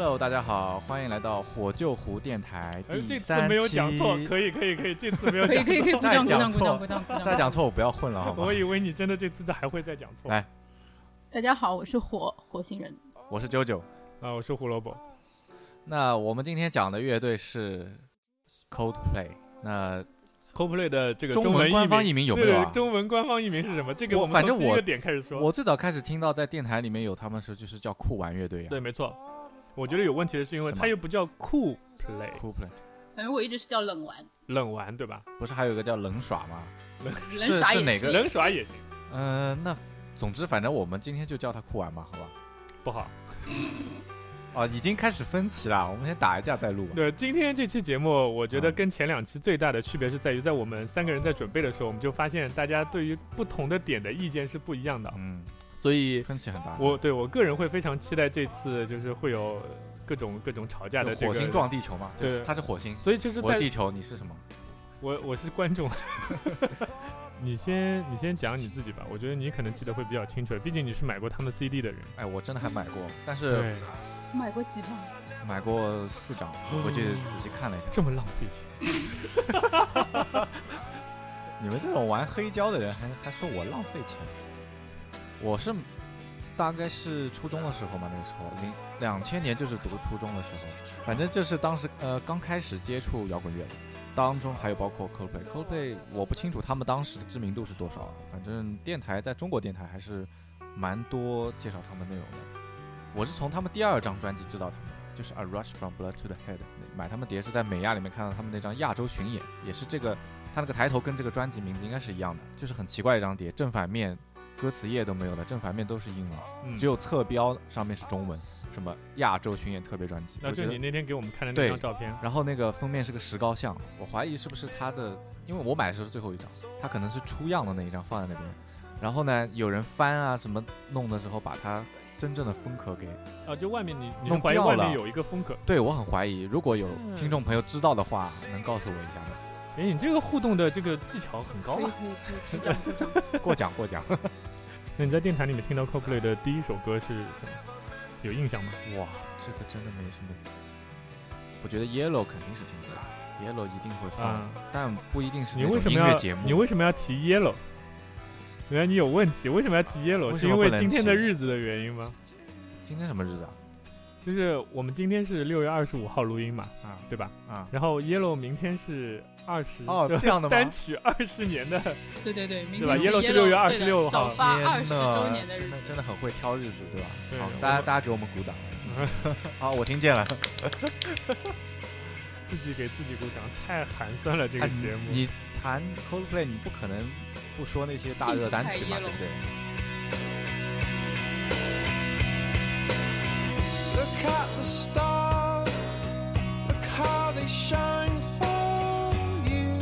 Hello，大家好，欢迎来到火救湖电台哎，这次第三没有讲错，期可以可以可以，这次没有 讲错。可以可以可以鼓再讲错掌鼓掌鼓掌鼓掌。再讲错我不要混了，好吗我？以为你真的这次还会再讲错。来大家好，我是火火星人。我是九九。啊，我是胡萝卜。那我们今天讲的乐队是 Coldplay。那 Coldplay 的这个中文官方译名名有没有啊中文官方译名是什么？这个我我们反正我从第一个点开始说。我最早开始听到在电台里面有他们说就是叫酷玩乐队啊对，没错。我觉得有问题的是因为它又不叫酷 play，Coldplay 反正我一直是叫冷玩，冷玩，对吧？不是还有一个叫冷耍吗？冷是耍也是是哪个冷耍也行，呃，那总之反正我们今天就叫它酷玩吧，好吧？不好。哦，已经开始分歧了，我们先打一架再录吧。对，今天这期节目，我觉得嗯跟前两期最大的区别是在于，在我们三个人在准备的时候，我们就发现大家对于不同的点的意见是不一样的，嗯，所以分歧很大。我对我个人会非常期待这次就是会有各种各种吵架的这个火星撞地球嘛，就是对它是火星，所以其实在地球，你是什么？我我是观众，你先你先讲你自己吧，我觉得你可能记得会比较清楚，毕竟你是买过他们 CD 的人。哎，我真的还买过，但是，买过几张？买过四张，回去仔细看了一下。这么浪费钱 你们这种玩黑胶的人还还说我浪费钱？我是大概是初中的时候嘛，那个时候零两千年就是读初中的时候，反正就是当时呃刚开始接触摇滚乐，当中还有包括 Coldplay，Coldplay 我不清楚他们当时的知名度是多少，反正电台在中国电台还是蛮多介绍他们内容的。我是从他们第二张专辑知道他们，就是 A Rush from Blood to the Head，买他们碟是在美亚里面看到他们那张亚洲巡演，也是这个他那个抬头跟这个专辑名字应该是一样的，就是很奇怪一张碟，正反面歌词页都没有的，正反面都是英文，嗯，只有侧标上面是中文，什么亚洲巡演特别专辑，那就你我觉得。那天给我们看的那对张照片，然后那个封面是个石膏像，我怀疑是不是他的，因为我买的时候是最后一张，他可能是出样的那一张放在那边。然后呢，有人翻啊什么弄的时候，把它真正的封壳给啊，就外面你你弄掉怀疑外面了有一个封壳，对我很怀疑，如果有嗯听众朋友知道的话，能告诉我一下吗？哎，你这个互动的这个技巧很高啊。过奖过奖。那你在电台里面听到 CoPlay 的第一首歌是什么？有印象吗？哇，这个真的没什么。我觉得 Yellow 肯定是听过，Yellow 一定会放，啊，但不一定是你为什么要。你为什么要提 Yellow？原来你有问题，为什么要提 Yellow？是因为今天的日子的原因吗？今天什么日子啊？就是我们今天是六月二十五号录音嘛，啊对吧？啊！然后 Yellow 明天是二十哦这样的吗单曲二十年的，对对对，明对吧天 Yellow 是6月对的26号首发二十呐周年的日子真的，真的很会挑日子，对吧？好大家大家给我们鼓掌。好，我听见了。自己给自己鼓掌，太寒酸了这个哎节目。你谈 Coldplay，你不可能不说那些大热单曲嘛，对不对？At the stars, look how they shine for you.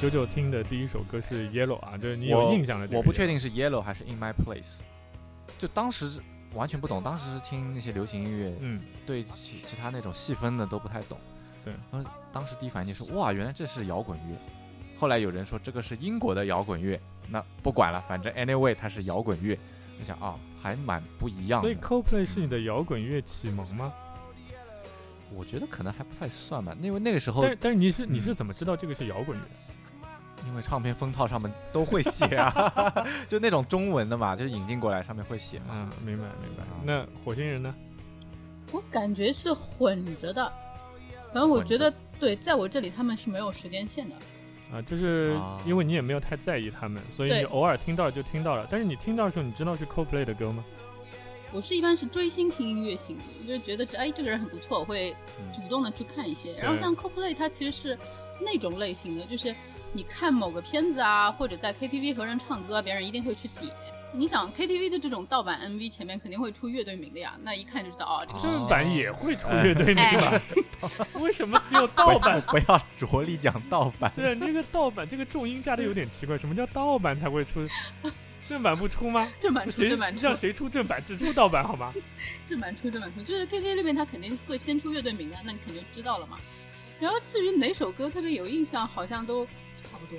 九九听的第一首歌是 Yellow 啊，就是你有印象的这个。我不确定是 Yellow 还是 In My Place，就当时完全不懂，当时是听那些流行音乐，嗯，对其其他那种细分的都不太懂。对，然后当时第一反应就是哇，原来这是摇滚乐。后来有人说这个是英国的摇滚乐，那不管了，反正 anyway 它是摇滚乐。我想啊，还蛮不一样所以。CoPlay 是你的摇滚乐启蒙吗？我觉得可能还不太算吧，因为那个时候但是但是你是你嗯是怎么知道这个是摇滚乐？因为唱片封套上面都会写啊，就那种中文的嘛，就是引进过来上面会写嘛。嗯，明白明白啊。那火星人呢？我感觉是混着的。反正我觉得，对，在我这里他们是没有时间线的。啊，就是啊因为你也没有太在意他们，所以你偶尔听到就听到了。但是你听到的时候，你知道是 CoPlay 的歌吗？我是一般是追星听音乐型的，我就觉得这哎这个人很不错，我会嗯主动的去看一些。然后像 CoPlay 它其实是那种类型的，就是你看某个片子啊，或者在 KTV 和人唱歌，别人一定会去点。你想 KTV 的这种盗版 MV 前面肯定会出乐队名的呀，那一看就知道哦，这个是正。版也会出乐队名吧？为什么只有盗版？不要着力讲盗版。对，这个盗版这个重音加的有点奇怪。什么叫盗版才会出？正版不出吗？正版出，谁正版出让，谁出正版，只出盗版好吗？正版出，正版出，就是 KTV 里面他肯定会先出乐队名的，那你肯定就知道了嘛。然后至于哪首歌特别有印象，好像都差不多，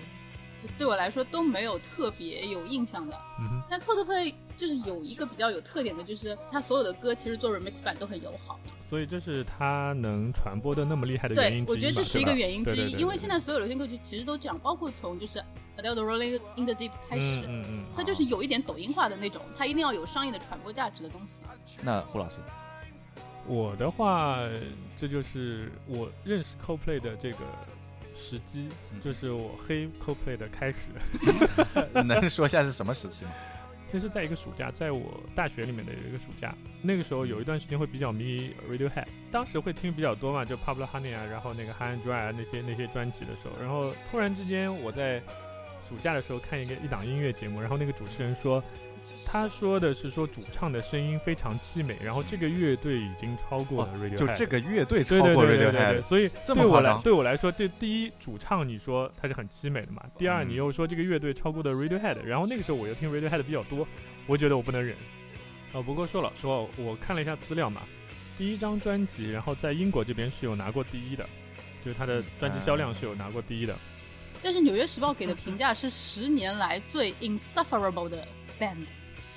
就对我来说都没有特别有印象的。嗯哼，但 Coldplay 就是有一个比较有特点的，就是他所有的歌其实做 remix 版都很友好。所以这是他能传播的那么厉害的原对因，之一我觉得这是一个原因之一，对对对对因为现在所有流行歌曲其实都这样，包括从就是 Adele 的 Rolling in the Deep 开始，嗯嗯嗯，它就是有一点抖音化的那种，它一定要有商业的传播价值的东西。那胡老师，我的话，这就是我认识 CoPlay 的这个时机，嗯。就是我黑 CoPlay 的开始。能说一下是什么时期吗？那是在一个暑假，在我大学里面的有一个暑假，那个时候有一段时间会比较迷 Radiohead，当时会听比较多嘛，就 Pablo Honey 啊，然后那个 High and Dry 啊那些那些专辑的时候，然后突然之间我在暑假的时候看一个一档音乐节目，然后那个主持人说，他说的是说主唱的声音非常凄美，然后这个乐队已经超过了 Radiohead，、就这个乐队超对对过对对对对，Radiohead，所以对我来这么夸张对我来说，这第一主唱你说他是很凄美的嘛，第二嗯你又说这个乐队超过了 Radiohead，然后那个时候我又听 Radiohead 比较多，我觉得我不能忍。呃，不过说老实话，我看了一下资料嘛，第一张专辑，然后在英国这边是有拿过第一的，就是他的专辑销量是有拿过第一的。但是《纽约时报》给的评价是十年来最 insufferable 的 band。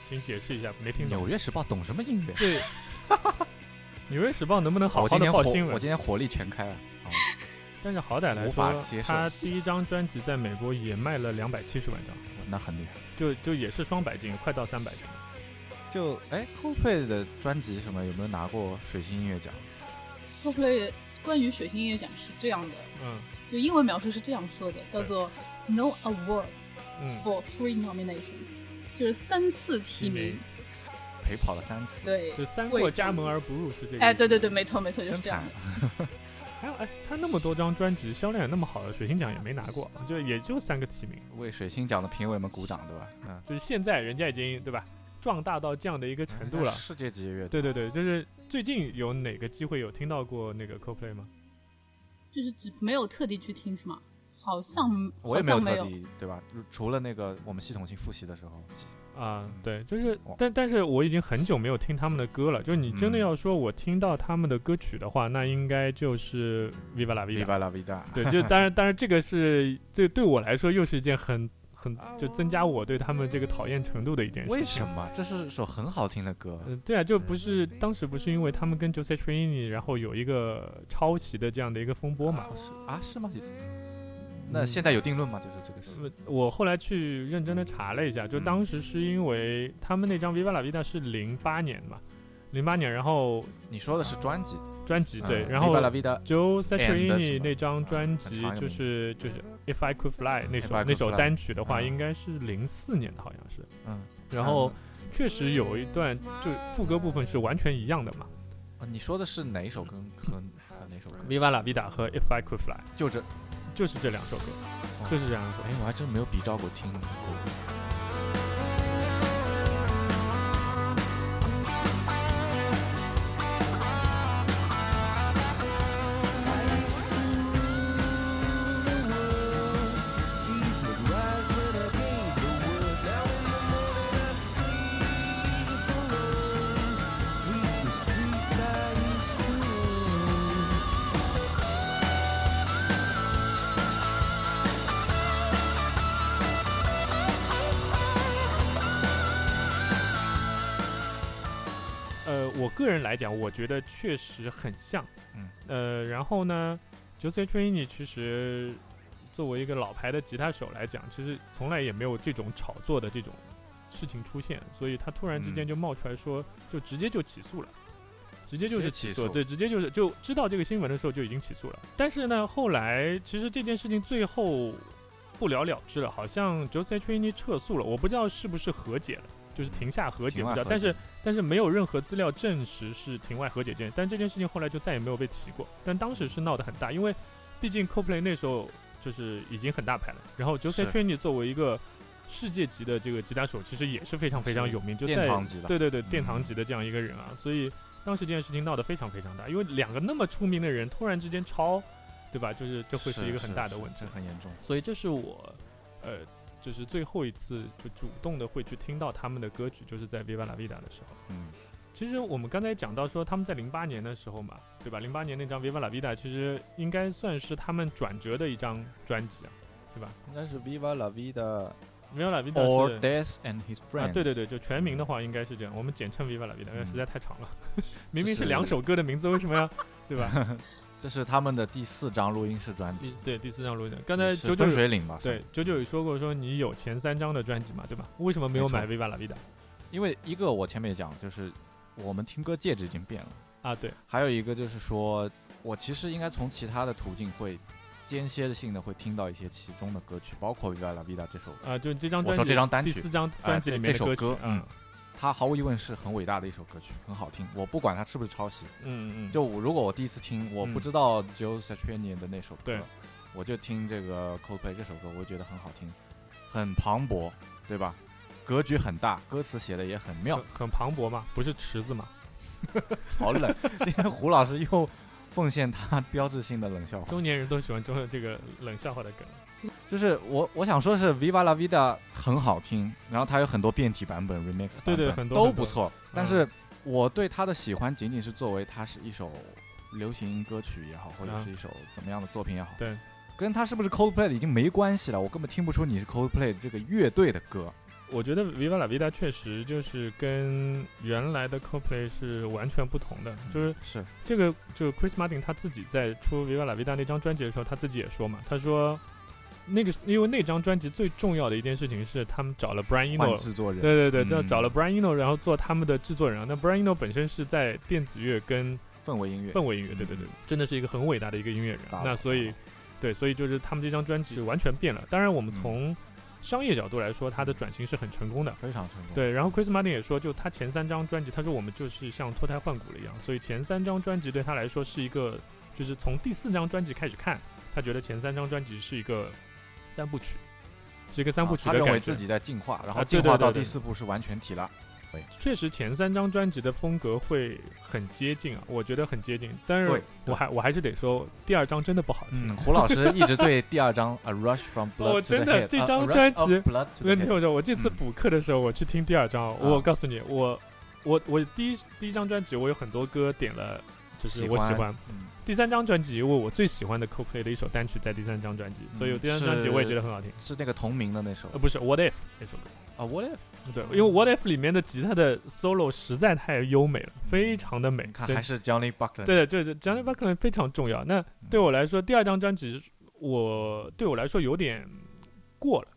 请解释一下，没听懂。纽约时报懂什么音乐？对，纽约时报能不能好好我今天火的报新，闻我？今天火力全开了。啊但是好歹来说他第一张专辑在美国也卖了两百七十万张。那很厉害。就就也是双百斤，快到三百斤。就哎，Coldplay 的专辑什么有没有拿过水星音乐奖？Coldplay 关于水星音乐奖是这样的，嗯就英文描述是这样说的，叫做 No awards 嗯，for three nominations，就是三次提名。陪跑了三次，对，就三过家门而不入是这个。哎，对对对，。没错没错，就是真惨这样的。还有哎，他那么多张专辑销量也那么好的，水星奖也没拿过，就也就三个提名。为水星奖的评委们鼓掌，对吧？嗯，就是现在人家已经对吧，壮大到这样的一个程度了。世界级乐队。对对对，就是最近有哪个机会有听到过那个 CoPlay 吗？就是只没有特地去听是吗？好像我也没有。特地，对吧？除了那个我们系统性复习的时候，啊，对，就是哦，但但是我已经很久没有听他们的歌了。就你真的嗯要说我听到他们的歌曲的话，那应该就是 Viva la Vida。Viva la vida。对，就当然，当然这个是这对我来说又是一件很很就增加我对他们这个讨厌程度的一件事。为什？么？这是首很好听的歌。呃，对啊，就不是当时不是因为他们跟 Jose Trini 然后有一个抄袭的这样的一个风波嘛？是啊，是吗？那现在有定论吗？就是这个是。呃我后来去认真的查了一下，就嗯。当时是因为他们那张 Viva la Vida 是零八年嘛，零八年，然后你说的是专辑，专辑对，嗯然后 Viva la vida，Joe And 是 Satriani 那张专辑就是就是 If I Could Fly 那首那首单曲的话，嗯。应该是零四年的，好像是。嗯，然后确实有一段就副歌部分是完全一样的嘛。啊你说的是哪首歌？和和哪首歌？，Viva la Vida 和 If I Could Fly 就这。就是这两首歌，就是这两首哎。，我还真没有比照过听过。我觉得确实很像。嗯。呃，然后呢，Jose Trini 其实作为一个老牌的吉他手来讲，其实从来也没有这种炒作的这种事情出现，所以他突然之间嗯就冒出来说，就直接就起诉了。直接就是起诉起诉，对，直接就是就知道这个新闻的时候就已经起诉了。但是呢，后来其实这件事情最后不了了之了，好像 Jose Trini 撤诉了，我不知道是不是和解了，就是庭下和解，不知道。庭外和但是但是没有任何资料证实是庭外和解这件，但这件事情后来就再也没有被提过。但当时是闹得很大，因为毕竟 CoPlay 那时候就是已经很大牌了，然后 Jose 是 Trini 作为一个世界级的这个吉他手，其实也是非常非常有名，就在殿堂级的。对对对，嗯殿堂级的这样一个人啊，所以当时这件事情闹得非常非常大，因为两个那么出名的人突然之间抄，对吧？就是这会是一个很大的问题。很严重。所以这是我，呃，就是最后一次就主动的会去听到他们的歌曲，就是在 Viva la Vida 的时候。嗯，其实我们刚才讲到说他们在零八年的时候嘛，对吧？零八年那张 Viva la Vida 其实应该算是他们转折的一张专辑啊，对吧？应该是 Viva la vida Viva La Vida or 是 Death and His Friends。啊，对对对，就全名的话应该是这样，我们简称 Viva La Vida，因为嗯实在太长了，明明是是两首歌的名字，为什么要对吧？这是他们的第四张录音室专辑，对第四张录音室，刚才九九有水岭吧？对，九九有说过说你有前三张的专辑嘛，对吧？为什么没有买 Viva La Vida 因为一个我前面也讲，就是我们听歌介质已经变了，啊？对，还有一个就是说我其实应该从其他的途径会间歇性的会听到一些其中的歌曲，包括《Viva La Vida》这首，啊，就这张专辑我说这张单曲第四张专辑里面这首歌，嗯。嗯，它毫无疑问是很伟大的一首歌曲，很好听。我不管它是不是抄袭，嗯嗯，就我如果我第一次听，我不嗯知道 Joe Satriani 的那首歌对，我就听这个 Coldplay 这首歌，我就觉得很好听，很磅礴，对吧？格局很大，歌词写的也很妙很，很磅礴嘛，不是池子嘛？好冷。今天胡老师又奉献他标志性的冷笑话，中年人都喜欢中这个冷笑话的梗。就是我我想说的是 Viva La Vida 很好听，然后它有很多变体版本、remix 版本，对对很多都不错。但嗯是我对它的喜欢仅仅是作为它是一首流行歌曲也好，或者啊是一首怎么样的作品也好，对，跟它是不是 Coldplay 已经没关系了，我根本听不出你是 Coldplay 这个乐队的歌。我觉得 Viva La Vida 确实就是跟原来的 Coldplay 是完全不同的，就是是。这个就 Chris Martin 他自己在出 Viva La Vida 那张专辑的时候，他自己也说嘛，他说那个因为那张专辑最重要的一件事情是他们找了 Brian 换 Eno，制作人，对对对，叫嗯找了 Brian Eno，然后做他们的制作人。啊。那 Brian Eno 本身是在电子乐跟氛围音乐，氛围音乐，对对对，真的是一个很伟大的一个音乐人。那所以，对，所以就是他们这张专辑完全变了。当然，我们嗯。从商业角度来说，它的转型是很成功的。非常成功。对，然后 Chris Martin 也说，就他前三张专辑，他说我们就是像脱胎换骨了一样，所以前三张专辑对他来说是一个，就是从第四张专辑开始看，他觉得前三张专辑是一个三部曲，是一个三部曲的感觉。认为自己在进化，然后进化到第四部是完全体了。确实前三张专辑的风格会很接近啊，我觉得很接近，但是我还我还是得说，第二张真的不好听。嗯，胡老师一直对第二张《A Rush from Blood 我真的这张专辑题 Head 我说，我这次嗯补课的时候，我去听第二张，我啊告诉你，我我我第一第一张专辑我有很多歌点了，就是我喜欢。嗯第三张专辑，因为我最喜欢的 Coldplay 的一首单曲在第三张专辑，所以我第三张专辑我也觉得很好听。是那个同名的那首呃，不是 What If 那首歌，啊，What if？对，因为 What If 里面的吉他的 solo 实在太优美了，非常的美。看还是 Johnny Buckland，对对对，Johnny Buckland 非常重要。那对我来说，第二张专辑我对我来说有点过了，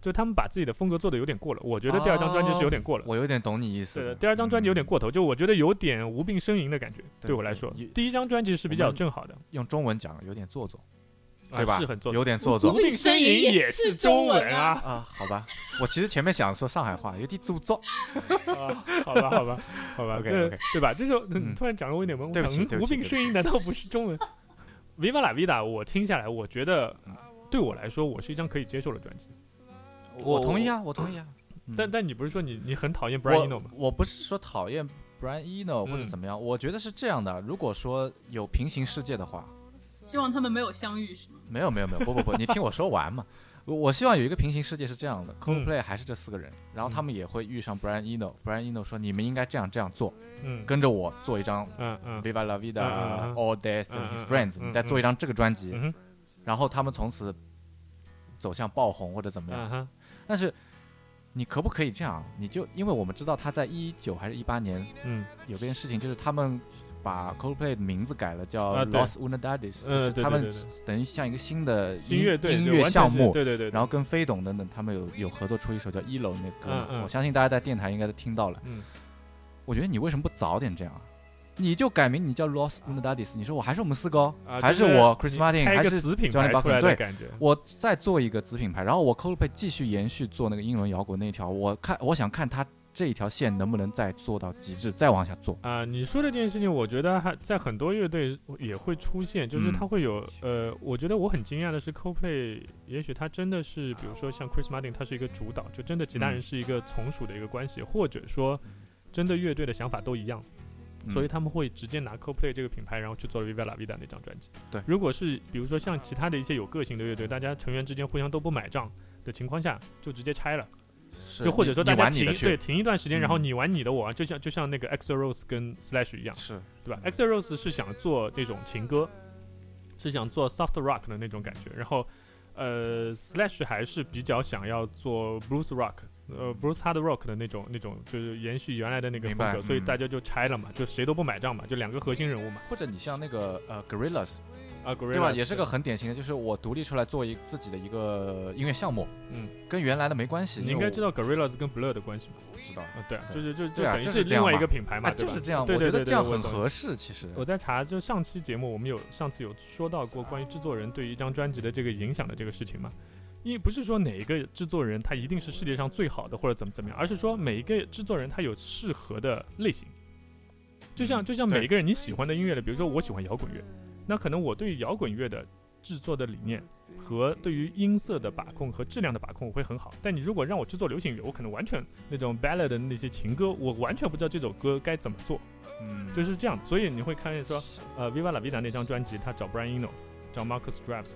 就他们把自己的风格做的有点过了。我觉得第二张专辑是有点过了。我有点懂你意思对。第二张专辑有点嗯过头，就我觉得有点无病呻吟的感觉。对对我来说，第一张专辑是比较正好的，用中文讲有点做作，啊对吧？是很做作。有点做作无病呻吟也也是是中文文啊！啊。好吧，我其实前面想说上海话，有点做作。啊，好吧，好吧，好吧，，OK OK，对吧？这时候嗯突然讲了我有点懵，对不起嗯无病呻吟难道不是中文？Viva la vida，我听下来，我觉得嗯对我来说，我是一张可以接受的专辑。我同意啊，我同意啊。嗯但但你不是说你你很讨厌 Brian Eno 吗？我我不是说讨厌 Brian Eno 或者嗯怎么样，我觉得是这样的。如果说有平行世界的话，希望他们没有相遇是吗？没有没有没有，不不不，你听我说完嘛。我我希望有一个平行世界是这样的嗯，Coldplay 还是这四个人，然后他们也会遇上 Brian Eno。Brian Eno 说你们应该这样这样做，嗯跟着我做一张嗯嗯 Viva La 嗯 Vida 嗯 All and His 嗯 Friends，嗯你再做一张这个专辑，嗯然后他们从此走向爆红或者怎么样。嗯但是你可不可以这样？你就因为我们知道他在一九还是一八年嗯有件事情，就是他们把 Coldplay 的名字改了，叫啊对 Los Unidades，、就嗯，是他们对对对对，等于像一个新的音新乐音乐项目。对对对，然后跟飞董等等，他们有有合作出一首叫《一楼》那歌我相信大家在电台应该都听到了。嗯我觉得你为什么不早点这样啊？你就改名，你叫 Los Unidades，你说我还是我们四个还是我 Chris 你 Martin，还是子品 Johnny 牌。我再做一个子品牌，然后我 Coldplay 继续延续做那个英伦摇滚那一条，我看我想看他这一条线能不能再做到极致，再往下做。啊、你说的这件事情，我觉得还在很多乐队也会出现，就是嗯它会有、呃，我觉得我很惊讶的是，CoPlay 也许他真的是，比如说像 Chris Martin，他是一个主导，就真的其他人嗯是一个从属的一个关系，或者说真的乐队的想法都一样，嗯所以他们会直接拿 CoPlay 这个品牌，然后去做了 Viva La Vida 那张专辑。对如果是比如说像其他的一些有个性的乐队，大家成员之间互相都不买账的情况下，就直接拆了。是就或者说大家停对停一段时间，然后嗯。你玩你的，我玩，就像就像那个 EXO Rose 跟 Slash 一样，是。对吧？EXO Rose 是想做那种情歌，是想做 soft rock 的那种感觉，然后呃，Slash 还是比较想要做 blues rock，呃，blues hard rock 的那种那种，就是延续原来的那个风格，所以嗯。大家就拆了嘛，就谁都不买账嘛，就两个核心人物嘛，或者你像那个呃 Gorillas，啊，对吧？也是个很典型的，就是我独立出来做一自己的一个音乐项目，嗯，跟原来的没关系。你应该知道 Gorillaz 跟 Blur 的关系嘛？道，知道。啊，对就是就就等于是另外一个品牌嘛，就是这样，对对对，我觉得这样很合适。其实，我在查，就上期节目我们有上次有说到过关于制作人对于一张专辑的这个影响的这个事情嘛。因为不是说哪一个制作人他一定是世界上最好的或者怎么怎么样，而是说每一个制作人他有适合的类型。就像嗯就像每一个人你喜欢的音乐的，比如说我喜欢摇滚乐，那可能我对摇滚乐的制作的理念和对于音色的把控和质量的把控我会很好。但你如果让我去做流行乐，我可能完全那种 ballad 的那些情歌，我完全不知道这首歌该怎么做。嗯，就是这样，所以你会看见说，呃，Viva La Vida 那张专辑，他找 Brian Eno，找 Marcus Drives，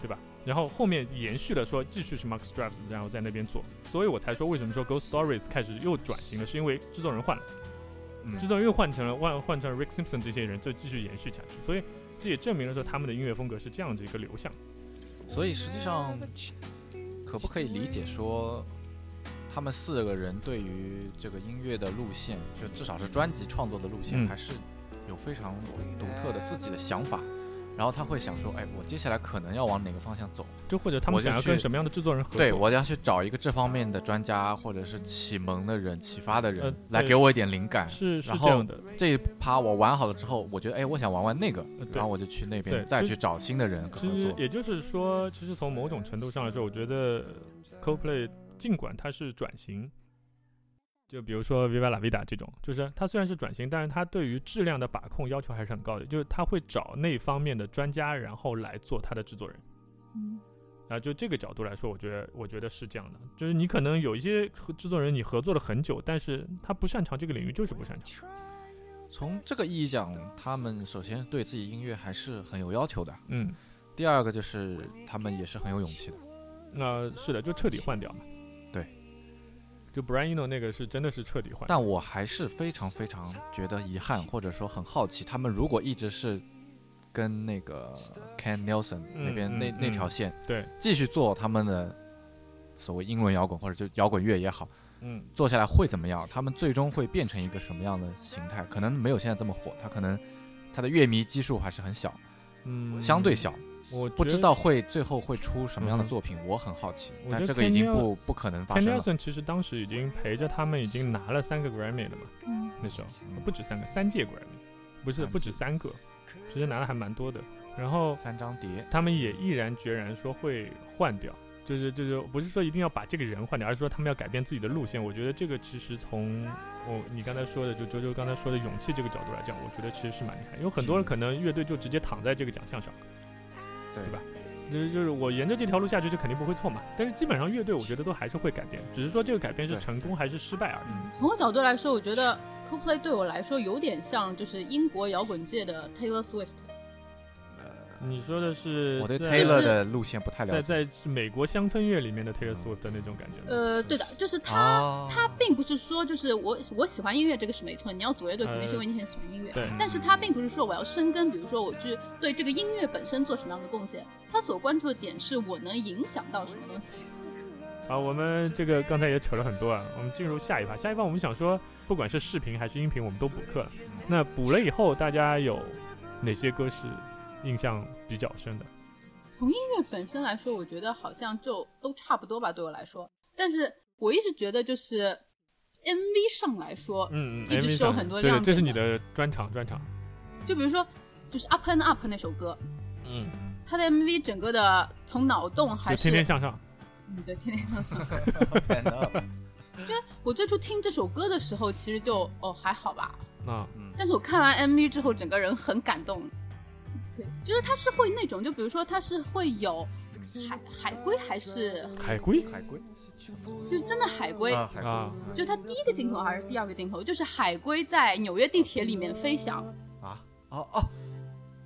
对吧？然后后面延续了说继续是 Marcus Drives，然后在那边做，所以我才说为什么说 Ghost Stories 开始又转型了，是因为制作人换了，嗯制作人又换成了换换成了 Rick Simpson 这些人，就继续延续下去，所以这也证明了说他们的音乐风格是这样的一个流向。所以实际上，可不可以理解说，他们四个人对于这个音乐的路线，就至少是专辑创作的路线，嗯还是有非常独特的自己的想法。然后他会想说，哎，我接下来可能要往哪个方向走？就或者他们想要跟什么样的制作人合作？对，我要去找一个这方面的专家，或者是启蒙的人、启发的人，呃来给我一点灵感。是是然后这样的，这一趴我玩好了之后，我觉得，哎，我想玩玩那个，呃然后我就去那边再去找新的人合作。其实也就是说，其实从某种程度上来说，我觉得 CoPlay 尽管它是转型，就比如说 Viva La Vida 这种，就是它虽然是转型，但是它对于质量的把控要求还是很高的，就是它会找那方面的专家，然后来做它的制作人。嗯啊，就这个角度来说，我觉得我觉得是这样的，就是你可能有一些和制作人你合作了很久，但是他不擅长这个领域，就是不擅长。从这个意义讲，他们首先对自己音乐还是很有要求的。嗯，第二个就是他们也是很有勇气的。那、是的，就彻底换掉嘛。对，就 Brian Eno 那个是真的是彻底换。但我还是非常非常觉得遗憾，或者说很好奇，他们如果一直是跟那个 Ken Nelson 嗯那边那、嗯那条线对，继续做他们的所谓英文摇滚或者就摇滚乐也好，嗯，做下来会怎么样？他们最终会变成一个什么样的形态？可能没有现在这么火，他可能他的乐迷基数还是很小，嗯，相对小，我不知道会最后会出什么样的作品，我很好奇。我觉得但这个已经不不可能发了。Nelson 其实当时已经陪着他们已经拿了三个 Grammy 了嘛，嗯那时候不止三个，三届 Grammy，不是不止三个，其实拿的还蛮多的。然后三张碟，他们也毅然决然说会换掉，就是就是不是说一定要把这个人换掉，而是说他们要改变自己的路线。我觉得这个其实从我你刚才说的，就周周刚才说的勇气这个角度来讲，我觉得其实是蛮厉害。因为很多人可能乐队就直接躺在这个奖项上，对对吧？就是就是我沿着这条路下去，就肯定不会错嘛。但是基本上乐队我觉得都还是会改变，只是说这个改变是成功还是失败而已。从我角度来说，我觉得 CoPlay 对我来说有点像就是英国摇滚界的 Taylor Swift。呃你说的是我对 Taylor 的路线不太了在解。在美国乡村乐里面的 Taylor Swift 的那种感觉？呃，对的，就是他，啊他并不是说就是我我喜欢音乐这个是没错，你要组乐队肯定是因为你很喜欢音乐，对，但是他并不是说我要深耕，比如说我去对这个音乐本身做什么样的贡献，他所关注的点是我能影响到什么东西。好，我们这个刚才也扯了很多啊，我们进入下一趴。下一趴我们想说，不管是视频还是音频，我们都补课了。那补了以后，大家有哪些歌是印象比较深的？从音乐本身来说，我觉得好像就都差不多吧，对我来说。但是我一直觉得就是 MV 上来说，嗯嗯一直 MV 是有上对，很多亮这是你的专场专场。就比如说就是 Up and Up 那首歌，嗯，它的 MV 整个的从脑洞还是天天向上。嗯对天天向上。Up 我最初听这首歌的时候，其实就哦还好吧，啊，但是我看完 MV 之后，整个人很感动。对，就是它是会那种，就比如说它是会有海海龟还是海龟海龟就是真的海龟，啊，海龟啊，就它第一个镜头还是第二个镜头，就是海龟在纽约地铁里面飞翔。啊哦哦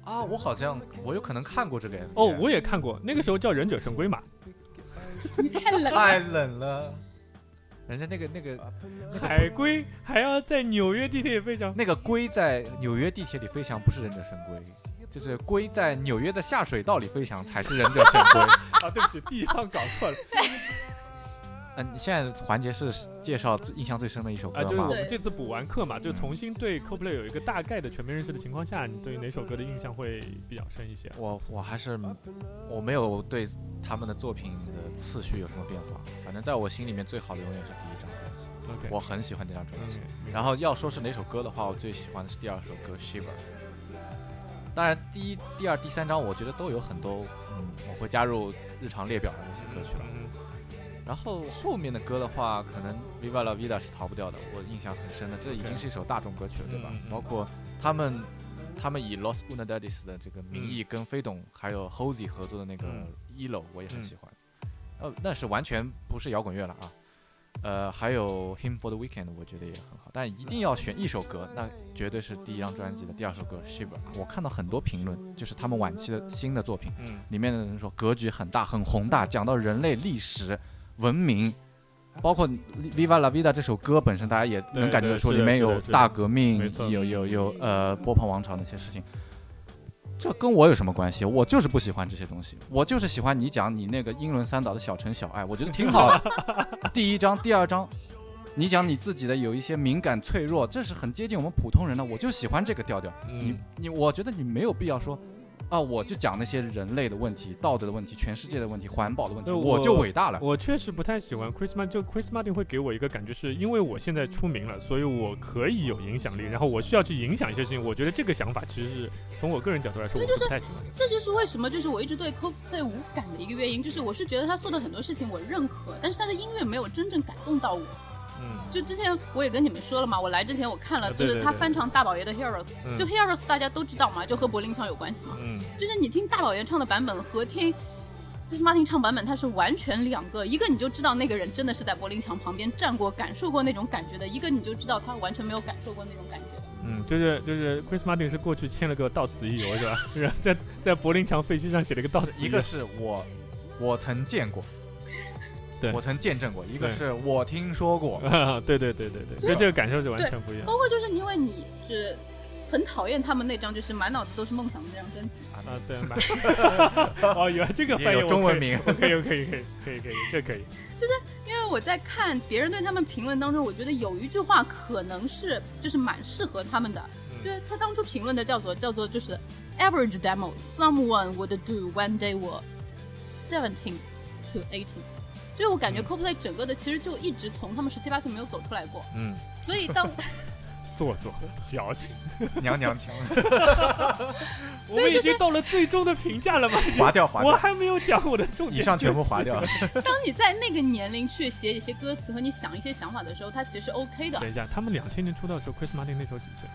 啊！我好像我有可能看过这个 MV 哦，我也看过，那个时候叫忍者神龟嘛，你太冷了，太冷了，人家那个那个 海龟还要在纽约地铁飞翔。那个龟在纽约地铁里飞翔，不是忍者神龟，就是龟在纽约的下水道里飞翔才是忍者神龟。啊，对不起，第一行搞错了嗯，你现在环节是介绍印象最深的一首歌啊，就是我？们这次补完课嘛，就嗯重新对 Coldplay 有一个大概的全面认识的情况下，你对于哪首歌的印象会比较深一些？我我还是我没有对他们的作品的次序有什么变化，反正在我心里面最好的永远是第一张专辑我很喜欢这张专辑。然后要说是哪首歌的话，我最喜欢的是第二首歌《Shiver》。当然，第一、第二、第三张我觉得都有很多，嗯，我会加入日常列表的那些歌曲了。嗯然后后面的歌的话，可能《Viva La Vida》是逃不掉的，我印象很深的，这已经是一首大众歌曲了，对吧？包括他们，他们以 Los Unidades 的这个名义跟飞董还有 Hosey 合作的那个嗯。Elo，我也很嗯喜欢。呃，那是完全不是摇滚乐了啊。呃，还有 Him for the Weekend，我觉得也很好，但一定要选一首歌，那绝对是第一张专辑的第二首歌《Shiver》。我看到很多评论，就是他们晚期的新的作品，嗯里面的人说格局很大、很宏大，讲到人类历史、文明，包括《Viva La Vida》这首歌本身，大家也能感觉出，里面有大革命有有有呃波旁王朝那些事情。这跟我有什么关系？我就是不喜欢这些东西，我就是喜欢你讲你那个英伦三岛的小城小爱，我觉得挺好的。第一章、第二章，你讲你自己的有一些敏感脆弱，这是很接近我们普通人的，我就喜欢这个调调。你嗯，你，我觉得你没有必要说，啊，我就讲那些人类的问题、道德的问题、全世界的问题、环保的问题，对我就伟大了。我确实不太喜欢 Chris Martin，就 Chris Martin 会给我一个感觉，是因为我现在出名了，所以我可以有影响力，然后我需要去影响一些事情。我觉得这个想法其实是从我个人角度来说，我是不太喜欢的。这就是为什么就是我一直对 Coldplay 无感的一个原因，就是我是觉得他做的很多事情我认可，但是他的音乐没有真正感动到我。嗯，就之前我也跟你们说了嘛，我来之前我看了，就是他翻唱大宝爷的 Heroes，嗯就 Heroes 大家都知道嘛，就和柏林墙有关系嘛。嗯，就是你听大宝爷唱的版本和听 Chris Martin 唱版本，它是完全两个。一个你就知道那个人真的是在柏林墙旁边站过，感受过那种感觉的；一个你就知道他完全没有感受过那种感觉。嗯，就是就是 Chris Martin 是过去签了个到此一游是吧？然后在在柏林墙废墟上写了一个到此一游一个。是我我曾见过，对我曾见证过；一个是我听说过。啊，对对对对对，所以就这个感受就完全不一样。包括就是因为你是很讨厌他们那张就是满脑子都是梦想的那张专辑。啊，对，蛮 哦，有这个也翻译有中文名可以，可以，可以，可以，可以，这可以。就是因为我在看别人对他们评论当中，我觉得有一句话可能是就是蛮适合他们的，嗯就是他当初评论的叫做叫做就是 average demo someone would do when they were seventeen to eighteen。就是我感觉嗯 Coldplay 整个的其实就一直从他们十七八岁没有走出来过，嗯，所以当做作、矫情，娘娘腔，我们已经到了最终的评价了吗？划掉划掉，我还没有讲我的重点。以上全部划掉。当你在那个年龄去写一些歌词和你想一些想法的时候，它其实 OK 的等。一下，他们两千年出道的时候，Chris Martin 那时候几岁？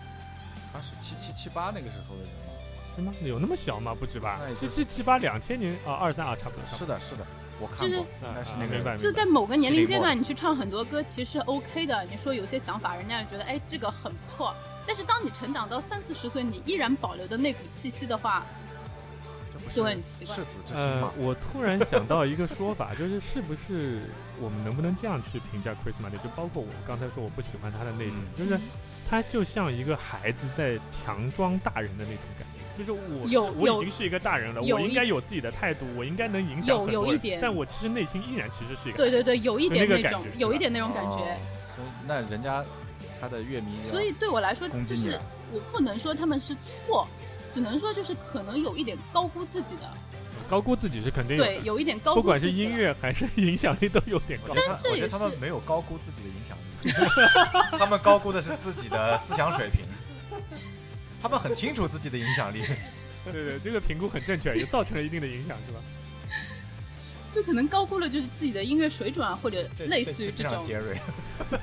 他是七七七八那个时候的人吗？是吗？有那么小吗？不止吧七就七七八两千年啊，二三啊，差不多，差不多。是的，是的，我看就是就在某个年龄阶段，你去唱很多歌其实 OK 的。你说有些想法，人家就觉得哎这个很不错。但是当你成长到三四十岁，你依然保留的那股气息的话，就很奇怪赤子之心呃嘛，？我突然想到一个说法，就是是不是我们能不能这样去评价 Chris Martin？就包括我刚才说我不喜欢他的那一点，嗯就是他就像一个孩子在强装大人的那种感觉。就是我有有我已经是一个大人了，我应该有自己的态度，我应该能影响有很多人有一点但我其实内心依然其实是一个对对对，有一点那种有一点那种感觉。哦所以那人家他的乐迷，所以对我来说，就是我不能说他们是错，只能说就是可能有一点高估自己的，高估自己是肯定有的对，有一点高估不管是音乐还是影响力都有点高我觉。得他，这也我觉得他们是没有高估自己的影响力，他们高估的是自己的思想水平，他们很清楚自己的影响力。对对，这个评估很正确，也造成了一定的影响，是吧？就可能高估了就是自己的音乐水准啊，或者类似于这种。杰瑞，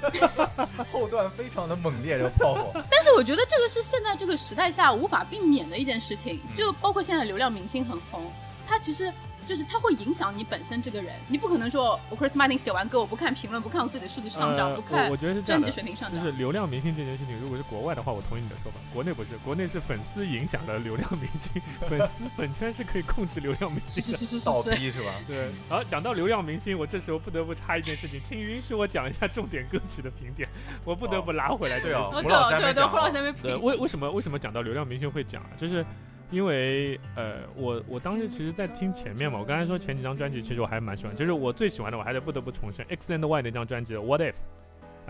后段非常的猛烈，这个炮火。但是我觉得这个是现在这个时代下无法避免的一件事情，嗯就包括现在流量明星很红，他其实就是他会影响你本身这个人，你不可能说我 Chris Martin 写完歌我不看评论，不看我自己的数据上涨，呃不看我我觉得是这样专辑，水平上涨就是。流量明星这件事情，如果是国外的话，我同意你的说法。国内不是，国内是粉丝影响了流量明星，粉丝 粉圈是可以控制流量明星的。是是是倒是是，逼是吧？对，好，讲到流量明星，我这时候不得不插一件事情，请允许我讲一下重点歌曲的评点，我不得不拉回来这对。哦胡老师还对对对，没讲胡老师还没对，评。为为什么为什么讲到流量明星会讲啊？就是因为呃，我我当时其实，在听前面嘛，我刚才说前几张专辑，其实我还蛮喜欢，就是我最喜欢的，我还得不得不重申 X and Y 那张专辑《What If》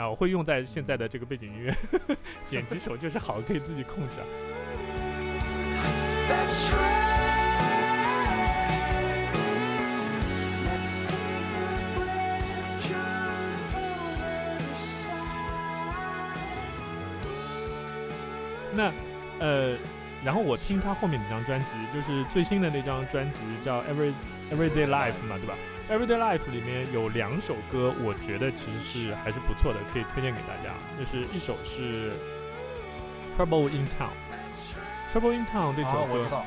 啊，我会用在现在的这个背景音乐，剪辑手就是好，可以自己控制啊。That's right. 那呃，然后我听他后面几张专辑，就是最新的那张专辑叫《Every Everyday Life》嘛，对吧？《Everyday Life》里面有两首歌，我觉得其实是还是不错的，可以推荐给大家。就是一首是《Trouble in Town》，《Trouble in Town》这首歌，知道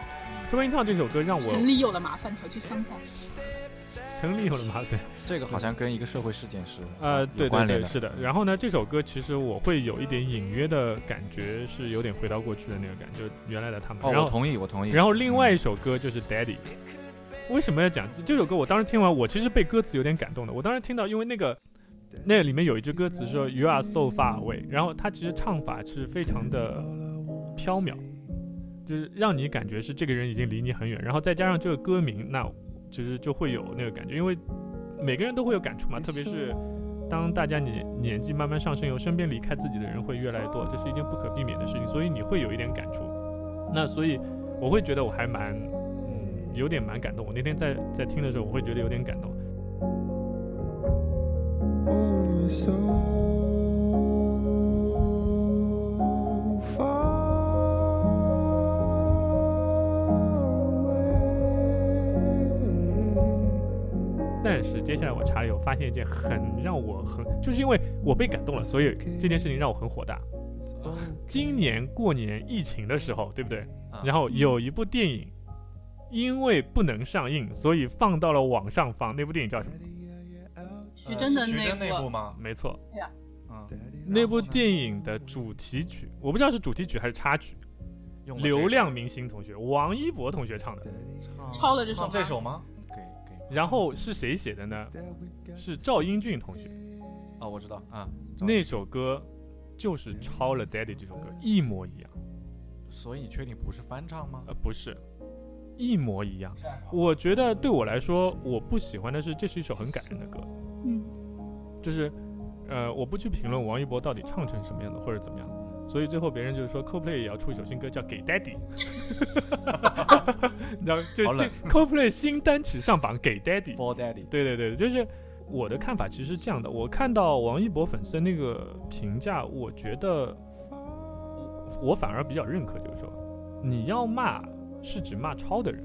，Trouble in Town》这首歌让我城里有了麻烦，逃去乡下。城里有了吗？对，这个好像跟一个社会事件是呃，对对对，关联。是的。然后呢，这首歌其实我会有一点隐约的感觉，是有点回到过去的那个感觉，就原来的他们。哦，然后我同意，我同意。然后另外一首歌就是《Daddy》。为什么要讲这首歌？我当时听完，我其实被歌词有点感动的。我当时听到，因为那个那里面有一句歌词说 “You are so far away”，然后他其实唱法是非常的飘渺，就是让你感觉是这个人已经离你很远。然后再加上这个歌名，那其实就会有那个感觉，因为每个人都会有感触嘛，特别是当大家年年纪慢慢上升以后，身边离开自己的人会越来越多，这是一件不可避免的事情，所以你会有一点感触。那所以我会觉得我还蛮，嗯，有点蛮感动。我那天在在听的时候，我会觉得有点感动。接下来我查了以后，发现一件很让我很，就是因为我被感动了，所以这件事情让我很火大。今年过年疫情的时候，对不对？啊然后有一部电影，因为不能上映，所以放到了网上放。那部电影叫什么？徐峥的那部，那部吗？没错，嗯，那部电影的主题曲，我不知道是主题曲还是插曲，这个流量明星同学王一博同学唱的。唱抄了这首这首吗？然后是谁写的呢？是赵英俊同学。啊，我知道啊，那首歌就是抄了《Daddy》这首歌，一模一样。所以你确定不是翻唱吗？呃，不是，一模一样。我觉得对我来说，我不喜欢的是，这是一首很感人的歌，嗯，就是，呃，我不去评论王一博到底唱成什么样的或者怎么样。所以最后别人就是说，CoPlay 也要出一首新歌，叫《给 Daddy》，你知道，就新好冷 CoPlay 新单曲上榜，《给 Daddy》。For Daddy，对对对，就是我的看法其实是这样的。我看到王一博粉丝的那个评价，我觉得我我反而比较认可，就是说你要骂是指骂抄的人。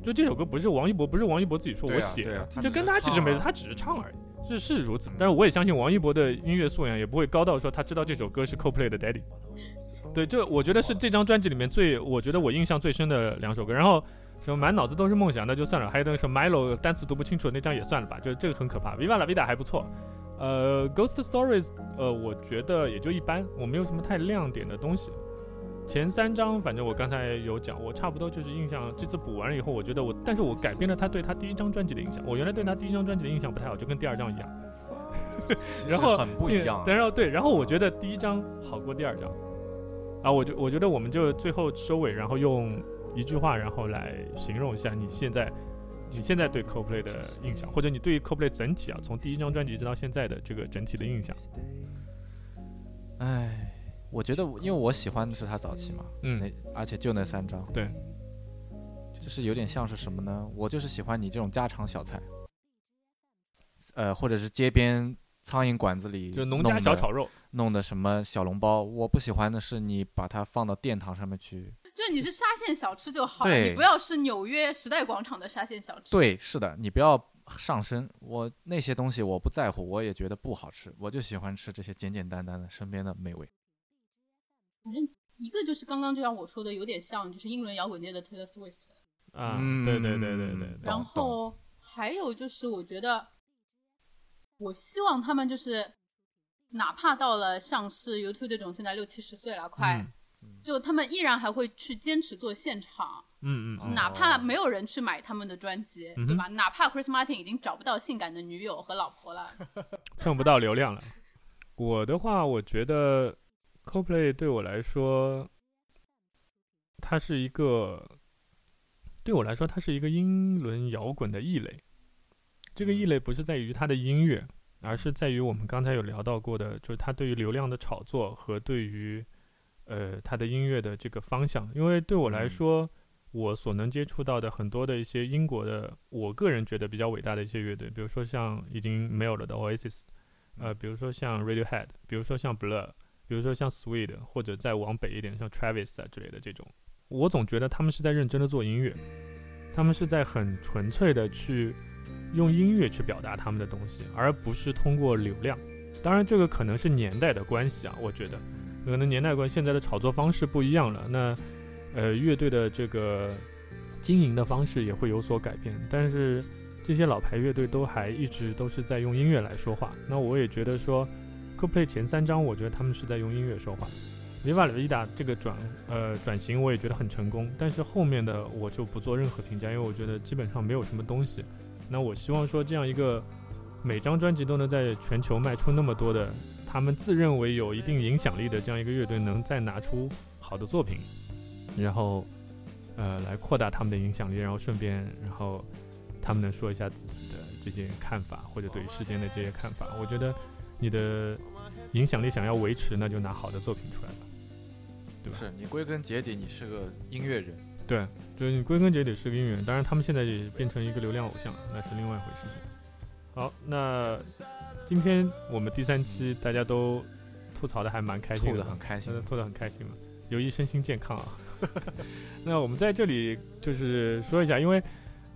就这首歌不是王一博，不是王一博自己说啊我写的，就跟他其实没，他只是唱而已，是是如此嗯。但是我也相信王一博的音乐素养也不会高到说他知道这首歌是 CoPlay 的 Daddy。对，这我觉得是这张专辑里面最，我觉得我印象最深的两首歌。然后什么满脑子都是梦想，那就算了。还有那个什么 Milo 单词读不清楚那张也算了吧，就这个很可怕。Viva la vida 还不错，呃，Ghost Stories，呃，我觉得也就一般，我没有什么太亮点的东西。前三张反正我刚才有讲，我差不多就是印象，这次补完了以后，我觉得我，但是我改变了他对他第一张专辑的印象。我原来对他第一张专辑的印象不太好，就跟第二张一样。然后很不一样然后对，然后我觉得第一张好过第二张，啊，我就我觉得我们就最后收尾，然后用一句话，然后来形容一下你现在你现在对 CoPlay 的印象，或者你对于 CoPlay 整体啊，从第一张专辑直到现在的这个整体的印象。唉，我觉得因为我喜欢的是他早期嘛，嗯那而且就那三张，对，就是有点像是什么呢？我就是喜欢你这种家常小菜，呃，或者是街边苍蝇馆子里就农家小炒肉，弄的什么小笼包，我不喜欢的是你把它放到殿堂上面去。就是你是沙县小吃就好了，你不要是纽约时代广场的沙县小吃。，对，是的，你不要上升。我那些东西我不在乎，我也觉得不好吃，我就喜欢吃这些简简单单的身边的美味。反正一个就是刚刚就像我说的，有点像就是英伦摇滚界的 Taylor Swift，啊，嗯对对对对对对，然后还有就是我觉得，我希望他们就是哪怕到了像是 YouTube 这种现在六七十岁了，快。嗯就他们依然还会去坚持做现场，嗯嗯嗯，哪怕没有人去买他们的专辑，嗯对吧？哪怕 Chris Martin 已经找不到性感的女友和老婆了，蹭不到流量了。我的话，我觉得 CoPlay 对我来说，它是一个，对我来说，它是一个英伦摇滚的异类。这个异类不是在于它的音乐，而是在于我们刚才有聊到过的，就是它对于流量的炒作和对于呃它的音乐的这个方向。因为对我来嗯说，我所能接触到的很多的一些英国的，我个人觉得比较伟大的一些乐队，比如说像已经没有了的 Oasis，呃，比如说像 Radiohead，比如说像 Blur，比如说像 Swede，或者再往北一点像 Travis 啊之类的这种，我总觉得他们是在认真的做音乐，他们是在很纯粹的去用音乐去表达他们的东西，而不是通过流量。当然，这个可能是年代的关系啊，我觉得可能年代关，现在的炒作方式不一样了。那呃，乐队的这个经营的方式也会有所改变，但是这些老牌乐队都还一直都是在用音乐来说话。那我也觉得说，CoPlay 前三张，我觉得他们是在用音乐说话。Viva La Vida 这个转呃转型，我也觉得很成功，但是后面的我就不做任何评价，因为我觉得基本上没有什么东西。那我希望说这样一个每张专辑都能在全球卖出那么多的，他们自认为有一定影响力的这样一个乐队，能再拿出好的作品，然后呃来扩大他们的影响力，然后顺便然后他们能说一下自己的这些看法，或者对世间的这些看法。我觉得你的影响力想要维持，那就拿好的作品出来吧。对吧是你归根结底你是个音乐人，对，就是你归根结底是个音乐人，当然他们现在也变成一个流量偶像，那是另外一回事情。好，那今天我们第三期大家都吐槽的还蛮开心的吐的，很开心的。吐的很开心嘛，有益身心健康啊。那我们在这里就是说一下，因为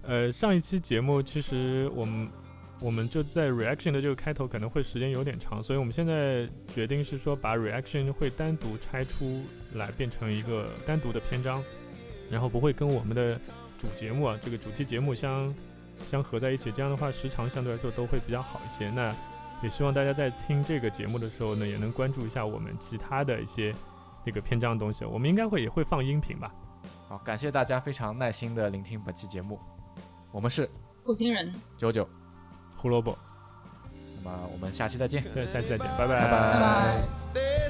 呃上一期节目其实我们我们就在 reaction 的这个开头可能会时间有点长，所以我们现在决定是说把 reaction 会单独拆出来变成一个单独的篇章，然后不会跟我们的主节目啊这个主题节目相相合在一起，这样的话时长相对来说都会比较好一些。那也希望大家在听这个节目的时候呢，也能关注一下我们其他的一些那个篇章的东西。我们应该会也会放音频吧。好，感谢大家非常耐心的聆听本期节目，我们是火星人。九九，胡萝卜，那么我们下期再见。对，下期再见，拜拜。拜拜